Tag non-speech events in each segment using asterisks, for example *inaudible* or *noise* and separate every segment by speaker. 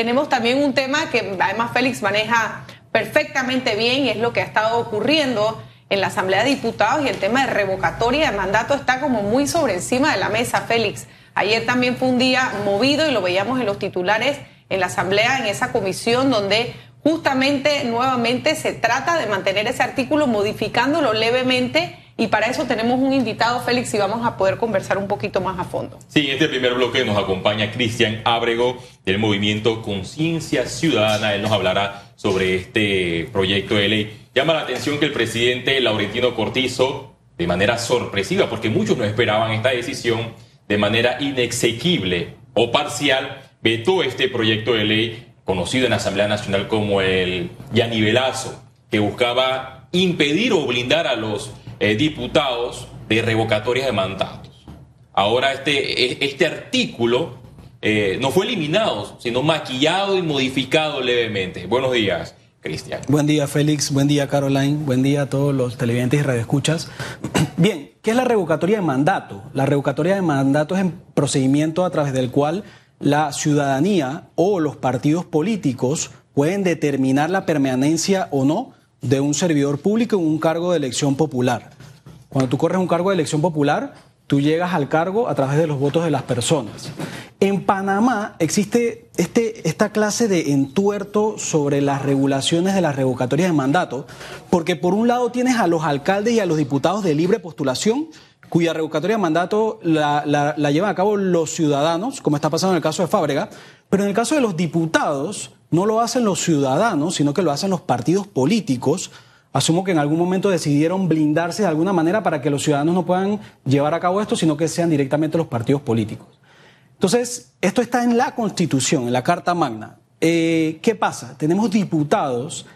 Speaker 1: tenemos también un tema que además Félix maneja perfectamente bien y es lo que ha estado ocurriendo en la Asamblea de Diputados y el tema de revocatoria de mandato está como muy sobre encima de la mesa, Félix. Ayer también fue un día movido y lo veíamos en los titulares en la Asamblea, en esa comisión donde justamente nuevamente se trata de mantener ese artículo modificándolo levemente y para eso tenemos un invitado, Félix, y vamos a poder conversar un poquito más a fondo.
Speaker 2: Sí, en este primer bloque nos acompaña Cristian Ábrego del movimiento Conciencia Ciudadana. Él nos hablará sobre este proyecto de ley. Llama la atención que el presidente Laurentino Cortizo, de manera sorpresiva, porque muchos no esperaban esta decisión, de manera inexequible o parcial, vetó este proyecto de ley conocido en la Asamblea Nacional como el Yanivelazo, que buscaba impedir o blindar a los eh, diputados de revocatorias de mandatos. Ahora este, e, este artículo eh, no fue eliminado, sino maquillado y modificado levemente. Buenos días, Cristian.
Speaker 3: Buen día, Félix. Buen día, Caroline. Buen día a todos los televidentes y radioescuchas. *clears throat* Bien, ¿qué es la revocatoria de mandato? La revocatoria de mandato es el procedimiento a través del cual la ciudadanía o los partidos políticos pueden determinar la permanencia o no de un servidor público en un cargo de elección popular. Cuando tú corres un cargo de elección popular, tú llegas al cargo a través de los votos de las personas. En Panamá existe este, esta clase de entuerto sobre las regulaciones de las revocatorias de mandato, porque por un lado tienes a los alcaldes y a los diputados de libre postulación, cuya revocatoria de mandato la, la llevan a cabo los ciudadanos, como está pasando en el caso de Fábrega, pero en el caso de los diputados, no lo hacen los ciudadanos, sino que lo hacen los partidos políticos. Asumo que en algún momento decidieron blindarse de alguna manera para que los ciudadanos no puedan llevar a cabo esto, sino que sean directamente los partidos políticos. Entonces, esto está en la Constitución, en la Carta Magna. Eh, ¿Qué pasa? Tenemos diputados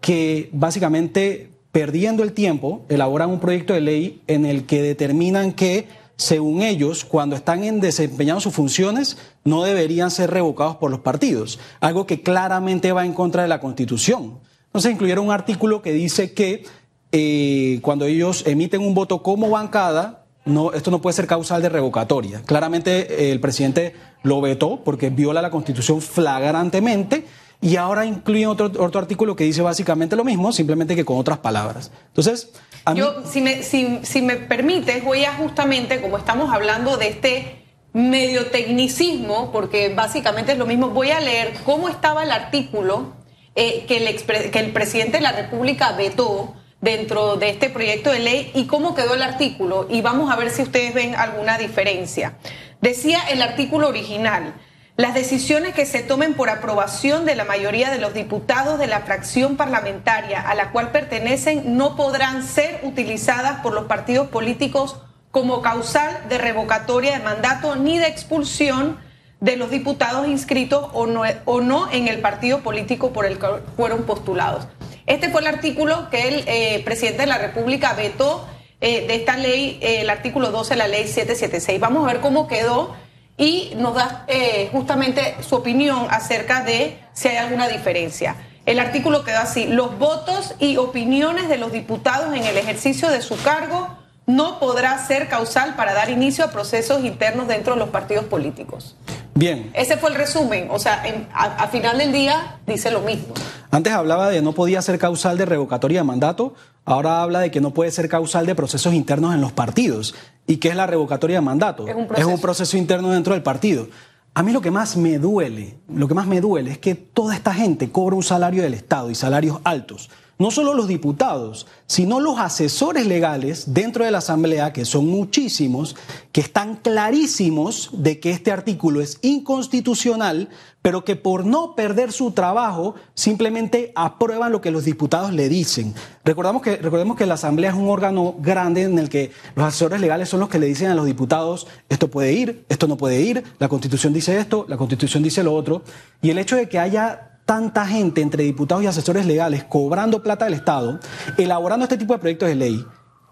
Speaker 3: que básicamente, perdiendo el tiempo, elaboran un proyecto de ley en el que determinan que según ellos, cuando están desempeñando sus funciones, no deberían ser revocados por los partidos, algo que claramente va en contra de la Constitución. Entonces incluyeron un artículo que dice que eh, cuando ellos emiten un voto como bancada, no, esto no puede ser causal de revocatoria. Claramente eh, el presidente lo vetó porque viola la Constitución flagrantemente y ahora incluyen otro, artículo que dice básicamente lo mismo, simplemente que con otras palabras. Entonces,
Speaker 1: yo, si me, si me permites, voy a justamente, como estamos hablando de este medio tecnicismo, porque básicamente es lo mismo, voy a leer cómo estaba el artículo eh, que, el que el presidente de la República vetó dentro de este proyecto de ley y cómo quedó el artículo y vamos a ver si ustedes ven alguna diferencia. Decía el artículo original, las decisiones que se tomen por aprobación de la mayoría de los diputados de la fracción parlamentaria a la cual pertenecen no podrán ser utilizadas por los partidos políticos como causal de revocatoria de mandato ni de expulsión de los diputados inscritos o no, o no en el partido político por el que fueron postulados. Este fue el artículo que el eh, presidente de la República vetó eh, de esta ley, eh, el artículo 12 de la ley 776. Vamos a ver cómo quedó y nos da justamente su opinión acerca de si hay alguna diferencia. El artículo quedó así, los votos y opiniones de los diputados en el ejercicio de su cargo no podrá ser causal para dar inicio a procesos internos dentro de los partidos políticos.
Speaker 3: Bien.
Speaker 1: Ese fue el resumen, o sea, a, final del día dice lo mismo.
Speaker 3: Antes hablaba de no podía ser causal de revocatoria de mandato, ahora habla de que no puede ser causal de procesos internos en los partidos. ¿Y qué es la revocatoria de mandato? Es un, es un proceso interno dentro del partido. A mí lo que más me duele, lo que más me duele es que toda esta gente cobra un salario del Estado y salarios altos no solo los diputados, sino los asesores legales dentro de la Asamblea, que son muchísimos, que están clarísimos de que este artículo es inconstitucional, pero que por no perder su trabajo simplemente aprueban lo que los diputados le dicen. Recordamos que, recordemos que la Asamblea es un órgano grande en el que los asesores legales son los que le dicen a los diputados esto puede ir, esto no puede ir, la Constitución dice esto, la Constitución dice lo otro, y el hecho de que haya tanta gente entre diputados y asesores legales cobrando plata del Estado, elaborando este tipo de proyectos de ley,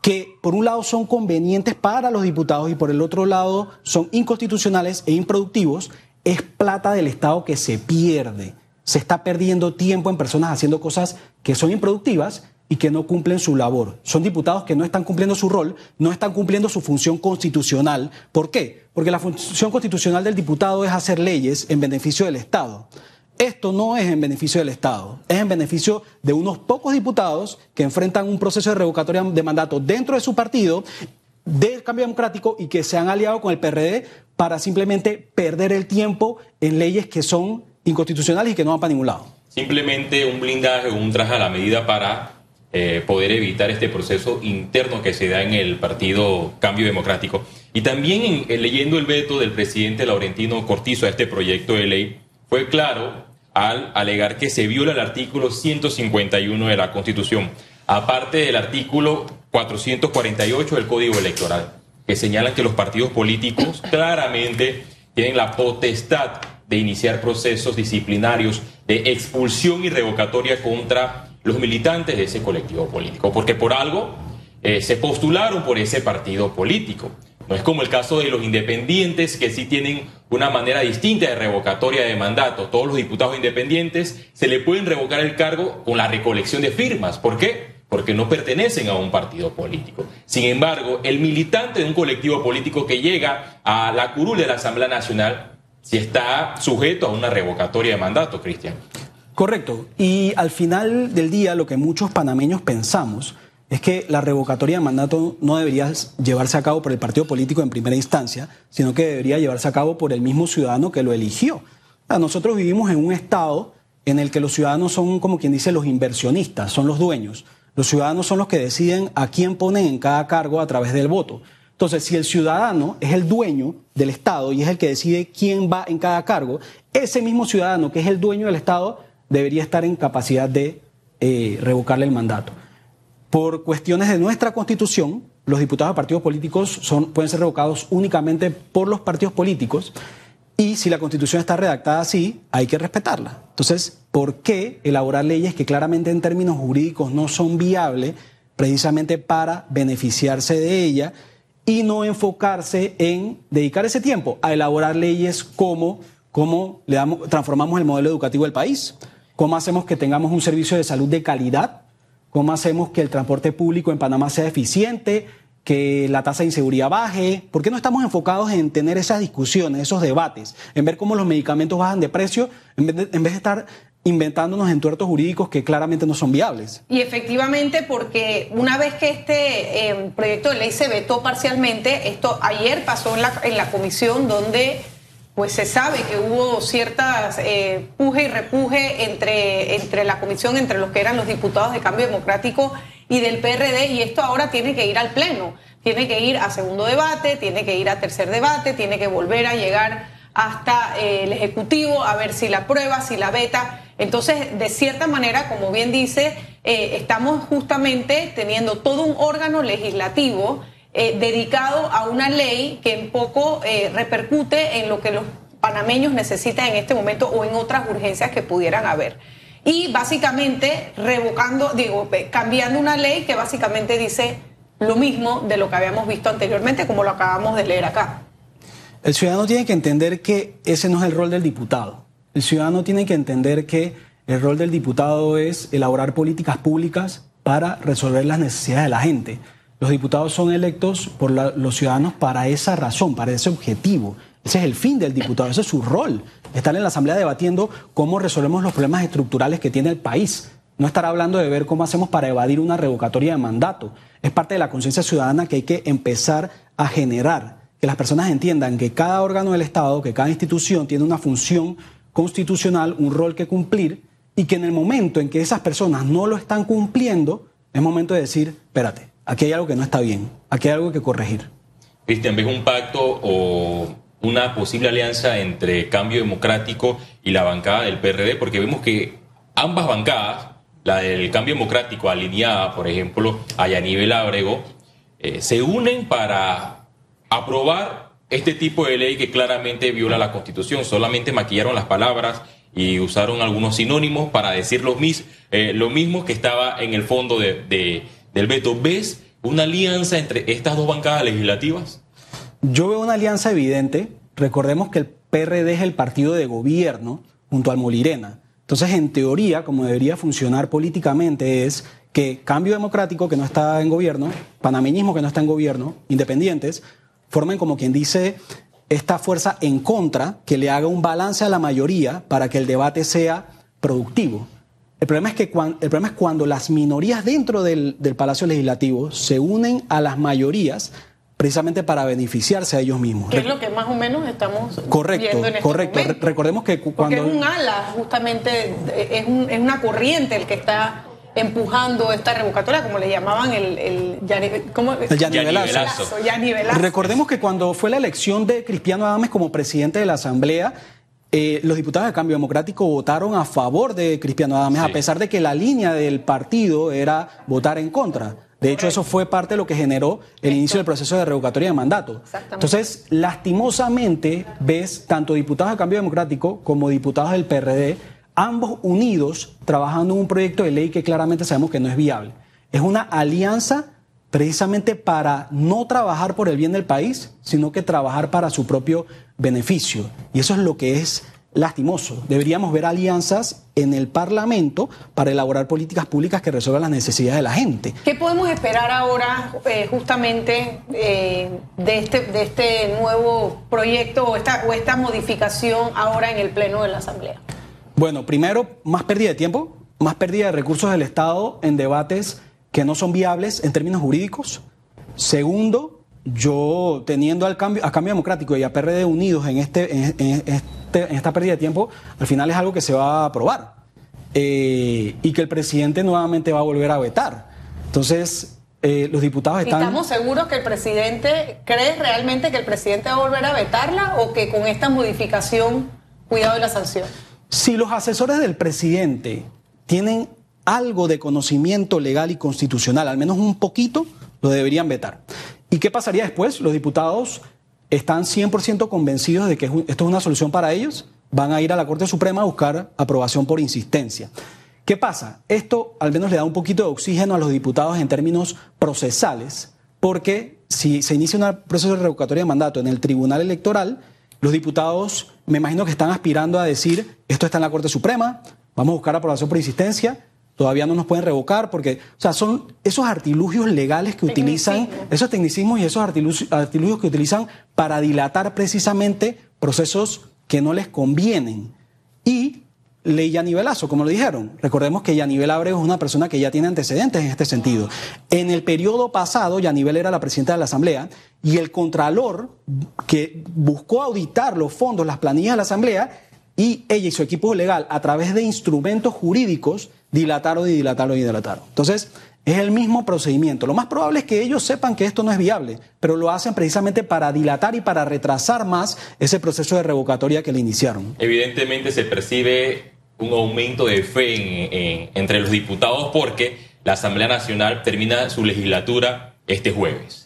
Speaker 3: que por un lado son convenientes para los diputados y por el otro lado son inconstitucionales e improductivos, es plata del Estado que se pierde. Se está perdiendo tiempo en personas haciendo cosas que son improductivas y que no cumplen su labor. Son diputados que no están cumpliendo su rol, no están cumpliendo su función constitucional. ¿Por qué? Porque la función constitucional del diputado es hacer leyes en beneficio del Estado. Esto no es en beneficio del Estado, es en beneficio de unos pocos diputados que enfrentan un proceso de revocatoria de mandato dentro de su partido del cambio democrático y que se han aliado con el PRD para simplemente perder el tiempo en leyes que son inconstitucionales y que no van para ningún lado.
Speaker 2: Simplemente un blindaje un traje a la medida para eh, poder evitar este proceso interno que se da en el partido Cambio Democrático. Y también leyendo el veto del presidente Laurentino Cortizo a este proyecto de ley, fue claro al alegar que se viola el artículo 151 de la Constitución, aparte del artículo 448 del Código Electoral, que señalan que los partidos políticos claramente tienen la potestad de iniciar procesos disciplinarios de expulsión y revocatoria contra los militantes de ese colectivo político, porque por algo eh, se postularon por ese partido político. No es como el caso de los independientes que sí tienen una manera distinta de revocatoria de mandato. Todos los diputados independientes se le pueden revocar el cargo con la recolección de firmas. ¿Por qué? Porque no pertenecen a un partido político. Sin embargo, el militante de un colectivo político que llega a la curul de la Asamblea Nacional si está sujeto a una revocatoria de mandato, Cristian.
Speaker 3: Correcto. Y al final del día lo que muchos panameños pensamos es que la revocatoria de mandato no debería llevarse a cabo por el partido político en primera instancia, sino que debería llevarse a cabo por el mismo ciudadano que lo eligió. nosotros vivimos en un estado en el que los ciudadanos son, como quien dice, los inversionistas, son los dueños. Los ciudadanos son los que deciden a quién ponen en cada cargo a través del voto. Entonces, si el ciudadano es el dueño del Estado y es el que decide quién va en cada cargo, ese mismo ciudadano que es el dueño del Estado debería estar en capacidad de eh, revocarle el mandato. Por cuestiones de nuestra constitución, los diputados de partidos políticos pueden ser revocados únicamente por los partidos políticos y si la constitución está redactada así, hay que respetarla. Entonces, ¿por qué elaborar leyes que claramente en términos jurídicos no son viables precisamente para beneficiarse de ella y no enfocarse en dedicar ese tiempo a elaborar leyes como cómo transformamos el modelo educativo del país, cómo hacemos que tengamos un servicio de salud de calidad, cómo hacemos que el transporte público en Panamá sea eficiente, que la tasa de inseguridad baje. ¿Por qué no estamos enfocados en tener esas discusiones, esos debates, en ver cómo los medicamentos bajan de precio, en vez de, estar inventándonos entuertos jurídicos que claramente no son viables.
Speaker 1: Y efectivamente, porque una vez que este eh, proyecto de ley se vetó parcialmente, esto ayer pasó en la, en la comisión donde pues se sabe que hubo ciertas eh, puje y repuje entre, entre la comisión, entre los que eran los diputados de Cambio Democrático y del PRD, y esto ahora tiene que ir al Pleno, tiene que ir a segundo debate, tiene que ir a tercer debate, tiene que volver a llegar hasta eh, el Ejecutivo a ver si la prueba, si la veta. Entonces, de cierta manera, como bien dice, eh, estamos justamente teniendo todo un órgano legislativo eh, dedicado a una ley que en poco eh, repercute en lo que los panameños necesitan en este momento o en otras urgencias que pudieran haber. Y básicamente revocando, digo, cambiando una ley que básicamente dice lo mismo de lo que habíamos visto anteriormente, como lo acabamos de leer acá.
Speaker 3: El ciudadano tiene que entender que ese no es el rol del diputado. El ciudadano tiene que entender que el rol del diputado es elaborar políticas públicas para resolver las necesidades de la gente. Los diputados son electos por los ciudadanos para esa razón, para ese objetivo. Ese es el fin del diputado, ese es su rol. Estar en la Asamblea debatiendo cómo resolvemos los problemas estructurales que tiene el país. No estar hablando de ver cómo hacemos para evadir una revocatoria de mandato. Es parte de la conciencia ciudadana que hay que empezar a generar. Que las personas entiendan que cada órgano del Estado, que cada institución tiene una función constitucional, un rol que cumplir, y que en el momento en que esas personas no lo están cumpliendo, es momento de decir, espérate, aquí hay algo que no está bien, aquí hay algo que corregir.
Speaker 2: Cristian, ¿ves un pacto o una posible alianza entre Cambio Democrático y la bancada del PRD? Porque vemos que ambas bancadas, la del Cambio Democrático alineada, por ejemplo, a Yanivel Ábrego, eh, se unen para aprobar este tipo de ley que claramente viola la Constitución. Solamente maquillaron las palabras y usaron algunos sinónimos para decir lo, eh, lo mismo que estaba en el fondo de del veto. ¿Ves una alianza entre estas dos bancadas legislativas?
Speaker 3: Yo veo una alianza evidente. Recordemos que el PRD es el partido de gobierno junto al Molirena. Entonces, en teoría, como debería funcionar políticamente es que Cambio Democrático, que no está en gobierno, panameñismo, que no está en gobierno, independientes, formen como quien dice esta fuerza en contra que le haga un balance a la mayoría para que el debate sea productivo. El problema es que cuando, el problema es cuando las minorías dentro del, del Palacio Legislativo se unen a las mayorías precisamente para beneficiarse a ellos mismos.
Speaker 1: Que es lo que más o menos estamos
Speaker 3: correcto,
Speaker 1: viendo en este
Speaker 3: correcto.
Speaker 1: momento.
Speaker 3: Recordemos que cu-
Speaker 1: Porque
Speaker 3: cuando
Speaker 1: es un ala, justamente, es, un- es una corriente el que está empujando esta revocatoria, como le llamaban el, el, yani- ¿cómo?
Speaker 3: El yanivelazo. Recordemos que cuando fue la elección de Cristiano Adames como presidente de la Asamblea, eh, los diputados de Cambio Democrático votaron a favor de Cristiano Adames,
Speaker 2: Sí.
Speaker 3: a pesar de que la línea del partido era votar en contra. De hecho, eso fue parte de lo que generó el inicio del proceso de revocatoria de mandato. Entonces, lastimosamente, ves tanto diputados de Cambio Democrático como diputados del PRD, ambos unidos trabajando en un proyecto de ley que claramente sabemos que no es viable. Es una alianza precisamente para no trabajar por el bien del país, sino que trabajar para su propio beneficio. Y eso es lo que es lastimoso. Deberíamos ver alianzas en el Parlamento para elaborar políticas públicas que resuelvan las necesidades de la gente.
Speaker 1: ¿Qué podemos esperar ahora eh, justamente eh, de, este, de este nuevo proyecto o esta, o esta modificación ahora en el Pleno de la Asamblea?
Speaker 3: Bueno, primero, más pérdida de tiempo, más pérdida de recursos del Estado en debates que no son viables en términos jurídicos. Segundo, yo teniendo al cambio, a Cambio Democrático y a PRD unidos en, este, en, en este- en esta pérdida de tiempo, al final es algo que se va a aprobar. Eh, y que el presidente nuevamente va a volver a vetar. Entonces, eh, los diputados
Speaker 1: ¿Y
Speaker 3: están...
Speaker 1: ¿Estamos seguros que el presidente, crees realmente que el presidente va a volver a vetarla o que con esta modificación, cuidado de la sanción?
Speaker 3: Si los asesores del presidente tienen algo de conocimiento legal y constitucional, al menos un poquito, lo deberían vetar. ¿Y qué pasaría después? Los diputados están 100% convencidos de que esto es una solución para ellos, van a ir a la Corte Suprema a buscar aprobación por insistencia. ¿Qué pasa? Esto al menos le da un poquito de oxígeno a los diputados en términos procesales, porque si se inicia un proceso de revocatoria de mandato en el Tribunal Electoral, los diputados me imagino que están aspirando a decir, esto está en la Corte Suprema, vamos a buscar aprobación por insistencia, todavía no nos pueden revocar, porque, o sea, son esos artilugios legales que utilizan,
Speaker 1: Tecnicismo.
Speaker 3: esos tecnicismos y esos artilugios, artilugios que utilizan para dilatar precisamente procesos que no les convienen. Y ley Yanivelazo, como lo dijeron. Recordemos que Yanivel Abreu es una persona que ya tiene antecedentes en este sentido. En el periodo pasado, Yanivel era la presidenta de la Asamblea y el Contralor que buscó auditar los fondos, las planillas de la Asamblea, y ella y su equipo legal, a través de instrumentos jurídicos, dilataron y dilataron y dilataron. Entonces, es el mismo procedimiento. Lo más probable es que ellos sepan que esto no es viable, pero lo hacen precisamente para dilatar y para retrasar más ese proceso de revocatoria que le iniciaron.
Speaker 2: Evidentemente se percibe un aumento de fe en- en- entre los diputados porque la Asamblea Nacional termina su legislatura este jueves.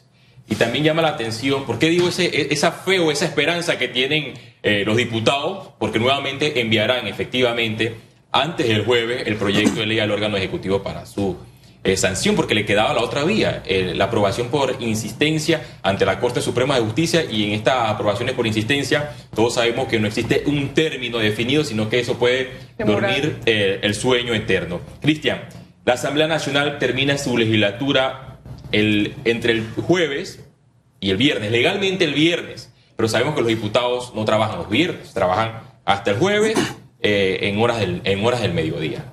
Speaker 2: Y también llama la atención, ¿por qué digo ese, e- esa fe o esa esperanza que tienen eh, los diputados? Porque nuevamente enviarán efectivamente antes del jueves el proyecto de ley al órgano ejecutivo para su eh, sanción, porque le quedaba la otra vía, eh, la aprobación por insistencia ante la Corte Suprema de Justicia y en estas aprobaciones por insistencia todos sabemos que no existe un término definido, sino que eso puede dormir el sueño eterno. Cristian, la Asamblea Nacional termina su legislatura el, entre el jueves y el viernes, legalmente el viernes, pero sabemos que los diputados no trabajan los viernes, trabajan hasta el jueves eh, en, horas del, en horas del mediodía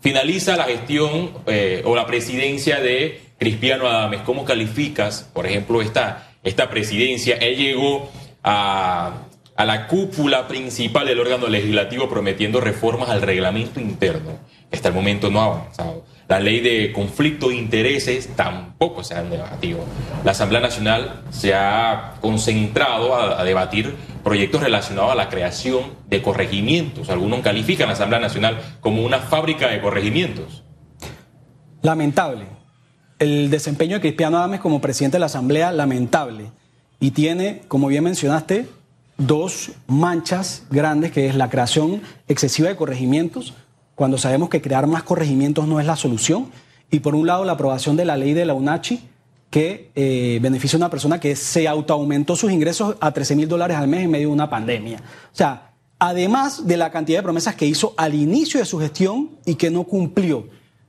Speaker 2: finaliza la gestión eh, o la presidencia de Cristiano Adames. ¿Cómo calificas, por ejemplo, esta, esta presidencia? Él llegó a, a la cúpula principal del órgano legislativo prometiendo reformas al reglamento interno. Hasta el momento no ha avanzado. La ley de conflicto de intereses tampoco se ha debatido. La Asamblea Nacional se ha concentrado a, debatir proyectos relacionados a la creación de corregimientos. Algunos califican a la Asamblea Nacional como una fábrica de corregimientos.
Speaker 3: Lamentable. El desempeño de Cristiano Adames como presidente de la Asamblea, lamentable. Y tiene, como bien mencionaste, dos manchas grandes, que es la creación excesiva de corregimientos, cuando sabemos que crear más corregimientos no es la solución, y por un lado la aprobación de la ley de la UNACHI, que eh, beneficia a una persona que se autoaumentó sus ingresos a 13 mil dólares al mes en medio de una pandemia. O sea, además de la cantidad de promesas que hizo al inicio de su gestión y que no cumplió.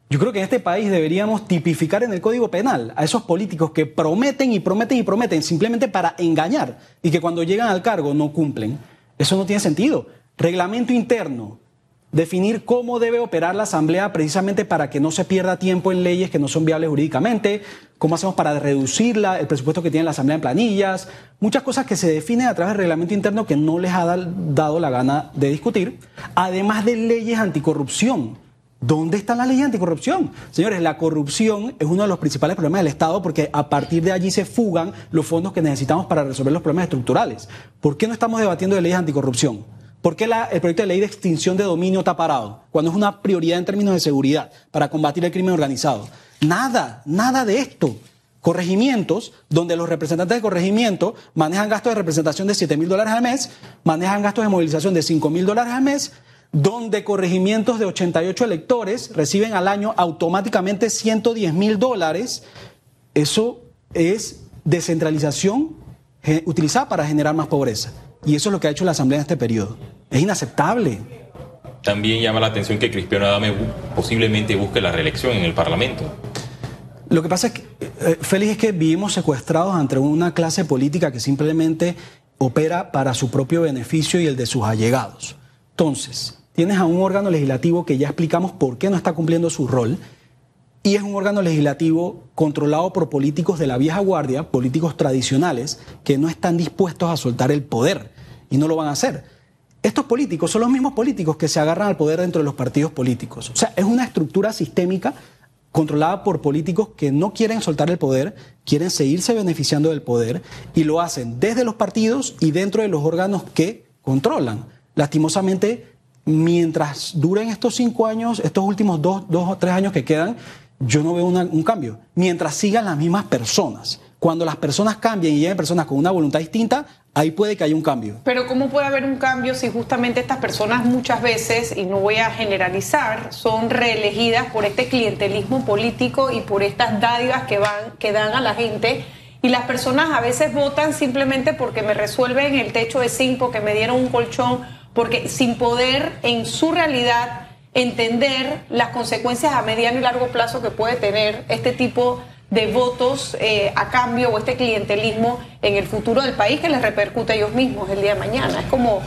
Speaker 3: Yo creo que en este país deberíamos tipificar en el Código Penal a esos políticos que prometen y prometen y prometen simplemente para engañar y que cuando llegan al cargo no cumplen. Eso no tiene sentido. Reglamento interno, definir cómo debe operar la Asamblea precisamente para que no se pierda tiempo en leyes que no son viables jurídicamente, cómo hacemos para reducir el presupuesto que tiene la Asamblea en planillas, muchas cosas que se definen a través del reglamento interno que no les ha dado la gana de discutir, además de leyes anticorrupción. ¿Dónde está la ley anticorrupción? Señores, la corrupción es uno de los principales problemas del Estado porque a partir de allí se fugan los fondos que necesitamos para resolver los problemas estructurales. ¿Por qué no estamos debatiendo de leyes anticorrupción? ¿Por qué el proyecto de ley de extinción de dominio está parado? Cuando es una prioridad en términos de seguridad para combatir el crimen organizado. Nada, nada de esto. Corregimientos, donde los representantes de corregimiento manejan gastos de representación de 7 mil dólares al mes, manejan gastos de movilización de 5 mil dólares al mes, donde corregimientos de 88 electores reciben al año automáticamente 110 mil dólares. Eso es descentralización utilizada para generar más pobreza. Y eso es lo que ha hecho la Asamblea en este periodo. Es inaceptable.
Speaker 2: También llama la atención que Cristiano Adame posiblemente busque la reelección en el Parlamento.
Speaker 3: Lo que pasa es que, eh, Félix, es que vivimos secuestrados ante una clase política que simplemente opera para su propio beneficio y el de sus allegados. Entonces, tienes a un órgano legislativo que ya explicamos por qué no está cumpliendo su rol y es un órgano legislativo controlado por políticos de la vieja guardia, políticos tradicionales, que no están dispuestos a soltar el poder y no lo van a hacer. Estos políticos son los mismos políticos que se agarran al poder dentro de los partidos políticos. O sea, es una estructura sistémica controlada por políticos que no quieren soltar el poder, quieren seguirse beneficiando del poder y lo hacen desde los partidos y dentro de los órganos que controlan. Lastimosamente, mientras duren estos cinco años, estos últimos dos, dos o tres años que quedan, yo no veo un cambio. Mientras sigan las mismas personas. Cuando las personas cambien y lleguen personas con una voluntad distinta, ahí puede que haya un cambio.
Speaker 1: Pero ¿cómo puede haber un cambio si justamente estas personas muchas veces, y no voy a generalizar, son reelegidas por este clientelismo político y por estas dádivas que, dan a la gente? Y las personas a veces votan simplemente porque me resuelven el techo de zinc, porque me dieron un colchón, porque sin poder en su realidad entender las consecuencias a mediano y largo plazo que puede tener este tipo de votos eh, a cambio o este clientelismo en el futuro del país que les repercute a ellos mismos el día de mañana. Es como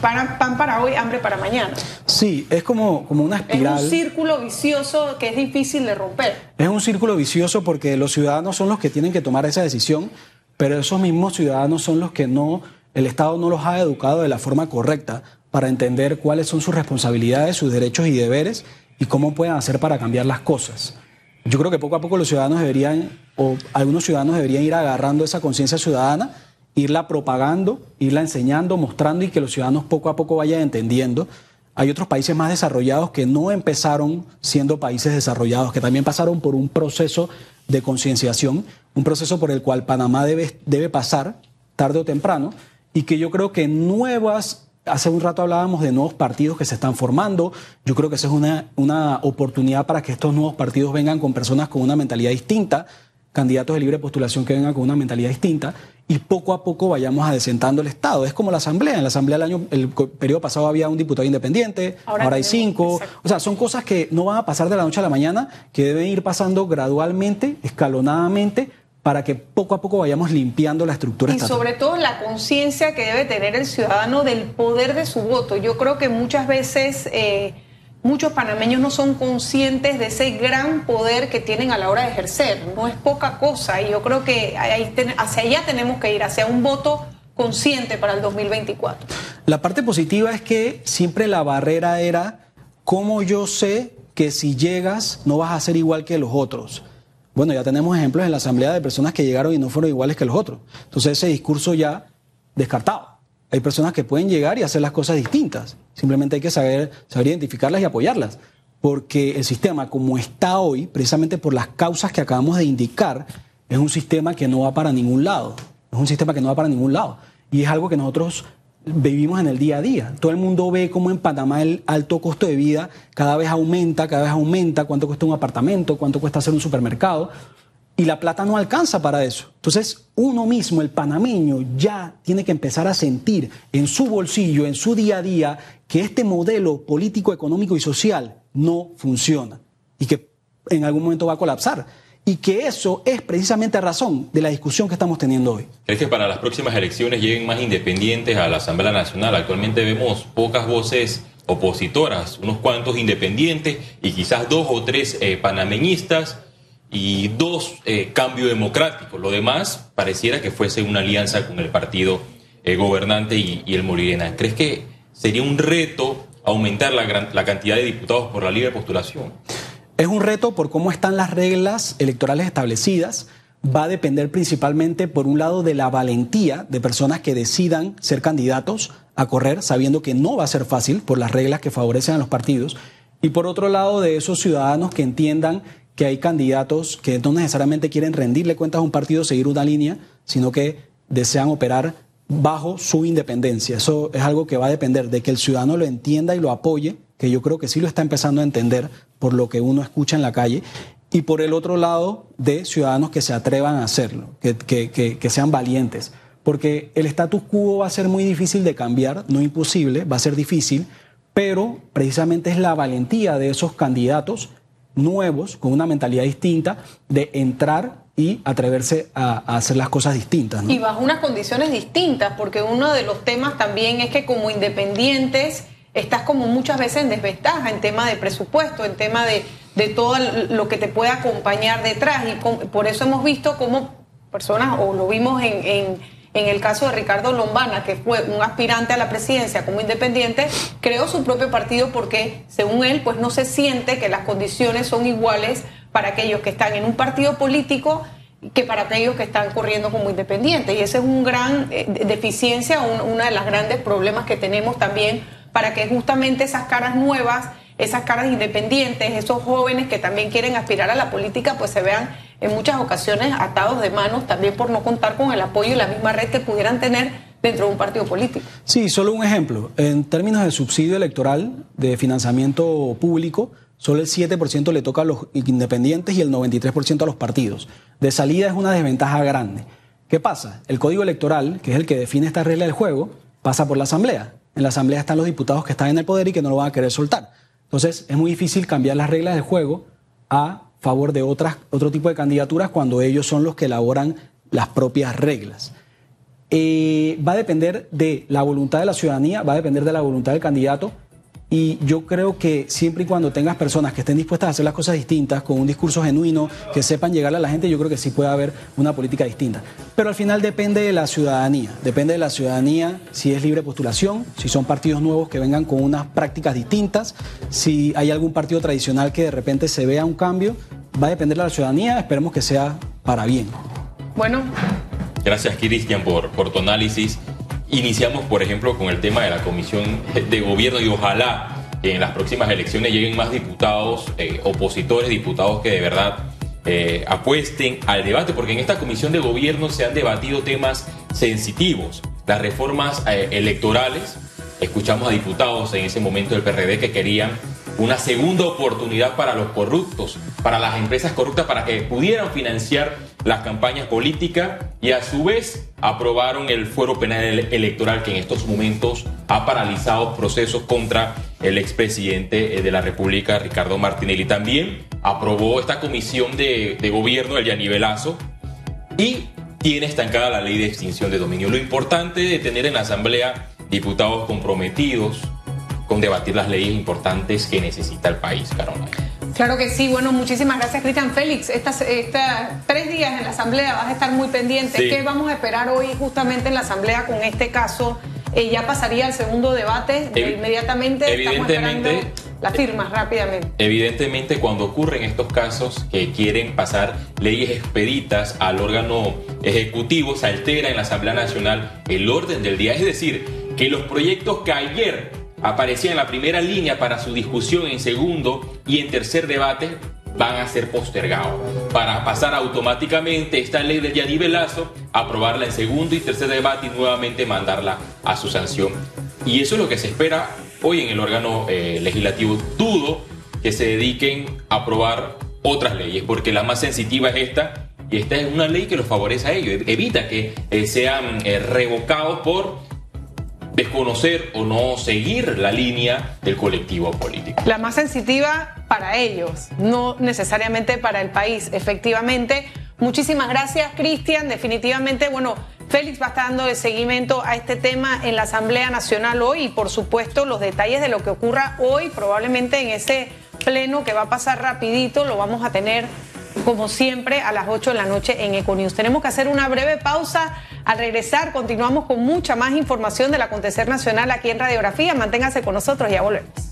Speaker 1: pan, pan para hoy, hambre para mañana.
Speaker 3: Sí, es como, como una espiral.
Speaker 1: Es un círculo vicioso que es difícil de romper.
Speaker 3: Es un círculo vicioso porque los ciudadanos son los que tienen que tomar esa decisión, pero esos mismos ciudadanos son los que no, el Estado no los ha educado de la forma correcta para entender cuáles son sus responsabilidades, sus derechos y deberes y cómo pueden hacer para cambiar las cosas. Yo creo que poco a poco los ciudadanos deberían, o algunos ciudadanos deberían ir agarrando esa conciencia ciudadana, irla propagando, irla enseñando, mostrando y que los ciudadanos poco a poco vayan entendiendo. Hay otros países más desarrollados que no empezaron siendo países desarrollados, que también pasaron por un proceso de concienciación, un proceso por el cual Panamá debe, debe pasar tarde o temprano, y que yo creo que nuevas Hace un rato hablábamos de nuevos partidos que se están formando. Yo creo que esa es una, una oportunidad para que estos nuevos partidos vengan con personas con una mentalidad distinta, candidatos de libre postulación que vengan con una mentalidad distinta y poco a poco vayamos adesentando el Estado. Es como la Asamblea. En la Asamblea el año, el periodo pasado había un diputado independiente, ahora, hay cinco. O sea, son cosas que no van a pasar de la noche a la mañana, que deben ir pasando gradualmente, escalonadamente, para que poco a poco vayamos limpiando la estructura.
Speaker 1: Y sobre todo la conciencia que debe tener el ciudadano del poder de su voto. Yo creo que muchas veces eh, muchos panameños no son conscientes de ese gran poder que tienen a la hora de ejercer. No es poca cosa y yo creo que hacia allá tenemos que ir, hacia un voto consciente para el 2024.
Speaker 3: La parte positiva es que siempre la barrera era cómo yo sé que si llegas no vas a ser igual que los otros. Bueno, ya tenemos ejemplos en la Asamblea de personas que llegaron y no fueron iguales que los otros. Entonces ese discurso ya descartado. Hay personas que pueden llegar y hacer las cosas distintas. Simplemente hay que saber, saber identificarlas y apoyarlas. Porque el sistema como está hoy, precisamente por las causas que acabamos de indicar, es un sistema que no va para ningún lado. Es un sistema que no va para ningún lado. Y es algo que nosotros vivimos en el día a día. Todo el mundo ve cómo en Panamá el alto costo de vida cada vez aumenta, cada vez aumenta, cuánto cuesta un apartamento, cuánto cuesta hacer un supermercado, y la plata no alcanza para eso. Entonces, uno mismo, el panameño, ya tiene que empezar a sentir en su bolsillo, en su día a día, que este modelo político, económico y social no funciona y que en algún momento va a colapsar. Y que eso es precisamente razón de la discusión que estamos teniendo hoy.
Speaker 2: ¿Crees que para las próximas elecciones lleguen más independientes a la Asamblea Nacional? Actualmente vemos pocas voces opositoras, unos cuantos independientes y quizás dos o tres eh, panameñistas y dos eh, cambios democráticos. Lo demás pareciera que fuese una alianza con el partido eh, gobernante y, el Molirena. ¿Crees que sería un reto aumentar la, la cantidad de diputados por la libre postulación?
Speaker 3: Es un reto por cómo están las reglas electorales establecidas. Va a depender principalmente, por un lado, de la valentía de personas que decidan ser candidatos a correr, sabiendo que no va a ser fácil por las reglas que favorecen a los partidos. Y por otro lado, de esos ciudadanos que entiendan que hay candidatos que no necesariamente quieren rendirle cuentas a un partido, seguir una línea, sino que desean operar bajo su independencia. Eso es algo que va a depender de que el ciudadano lo entienda y lo apoye, que yo creo que sí lo está empezando a entender por lo que uno escucha en la calle, y por el otro lado de ciudadanos que se atrevan a hacerlo, que, que, sean valientes, porque el status quo va a ser muy difícil de cambiar, no imposible, va a ser difícil, pero precisamente es la valentía de esos candidatos nuevos, con una mentalidad distinta, de entrar y atreverse a, hacer las cosas distintas.
Speaker 1: Y bajo unas condiciones distintas, porque uno de los temas también es que como independientes estás como muchas veces en desventaja en tema de presupuesto, en tema de, de todo lo que te puede acompañar detrás. Y por eso hemos visto cómo personas, o lo vimos en, en en el caso de Ricardo Lombana, que fue un aspirante a la presidencia como independiente, creó su propio partido porque, según él, pues no se siente que las condiciones son iguales para aquellos que están en un partido político que para aquellos que están corriendo como independientes. Y esa es una gran eh, deficiencia, una de las grandes problemas que tenemos también para que justamente esas caras nuevas, esas caras independientes, esos jóvenes que también quieren aspirar a la política, pues se vean en muchas ocasiones atados de manos también por no contar con el apoyo y la misma red que pudieran tener dentro de un partido político.
Speaker 3: Sí, solo un ejemplo. En términos de subsidio electoral, de financiamiento público, Solo el 7% le toca a los independientes y el 93% a los partidos. De salida es una desventaja grande. ¿Qué pasa? El código electoral, que es el que define esta regla del juego, pasa por la Asamblea. En la Asamblea están los diputados que están en el poder y que no lo van a querer soltar. Entonces, es muy difícil cambiar las reglas del juego a favor de otras, otro tipo de candidaturas cuando ellos son los que elaboran las propias reglas. Eh, va a depender de la voluntad de la ciudadanía, va a depender de la voluntad del candidato y yo creo que siempre y cuando tengas personas que estén dispuestas a hacer las cosas distintas, con un discurso genuino, que sepan llegarle a la gente, yo creo que sí puede haber una política distinta. Pero al final depende de la ciudadanía, depende de la ciudadanía si es libre postulación, si son partidos nuevos que vengan con unas prácticas distintas, si hay algún partido tradicional que de repente se vea un cambio, va a depender de la ciudadanía, esperemos que sea para bien.
Speaker 1: Bueno.
Speaker 2: Gracias, Cristian, por, por tu análisis. Iniciamos, por ejemplo, con el tema de la comisión de gobierno y ojalá en las próximas elecciones lleguen más diputados, eh, opositores, diputados que de verdad eh, apuesten al debate, porque en esta comisión de gobierno se han debatido temas sensitivos, las reformas eh, electorales. Escuchamos a diputados en ese momento del PRD que querían una segunda oportunidad para los corruptos, para las empresas corruptas, para que pudieran financiar las campañas políticas y a su vez aprobaron el fuero penal electoral que en estos momentos ha paralizado procesos contra el expresidente eh, de la República, Ricardo Martinelli. También aprobó esta comisión de, gobierno, el Yanivelazo, y tiene estancada la ley de extinción de dominio. Lo importante de tener en la Asamblea diputados comprometidos con debatir las leyes importantes que necesita el país, Carolina.
Speaker 1: Claro que sí. Bueno, muchísimas gracias, Cristian Félix. Estas, estas tres días en la Asamblea vas a estar muy pendiente. ¿Qué vamos a esperar hoy justamente en la Asamblea con este caso? Eh, ya pasaría al segundo debate inmediatamente.
Speaker 2: Evidentemente.
Speaker 1: Las firmas rápidamente.
Speaker 2: Evidentemente, cuando ocurren estos casos que quieren pasar leyes expeditas al órgano ejecutivo, se altera en la Asamblea Nacional el orden del día. Es decir, que los proyectos que ayer aparecían en la primera línea para su discusión en segundo y en tercer debate van a ser postergados para pasar automáticamente esta ley del Yanivelazo, aprobarla en segundo y tercer debate y nuevamente mandarla a su sanción. Y eso es lo que se espera hoy en el órgano eh, legislativo. Dudo que se dediquen a aprobar otras leyes, porque la más sensitiva es esta, y esta es una ley que los favorece a ellos, evita que eh, sean eh, revocados por desconocer o no seguir la línea del colectivo político.
Speaker 1: La más sensitiva para ellos, no necesariamente para el país, efectivamente. Muchísimas gracias, Cristian. Definitivamente, bueno, Félix va a estar dando el seguimiento a este tema en la Asamblea Nacional hoy y, por supuesto, los detalles de lo que ocurra hoy, probablemente en ese pleno que va a pasar rapidito, lo vamos a tener como siempre a las 8 de la noche en Econews. Tenemos que hacer una breve pausa. Al regresar continuamos con mucha más información del acontecer nacional aquí en Radiografía. Manténgase con nosotros, ya volvemos.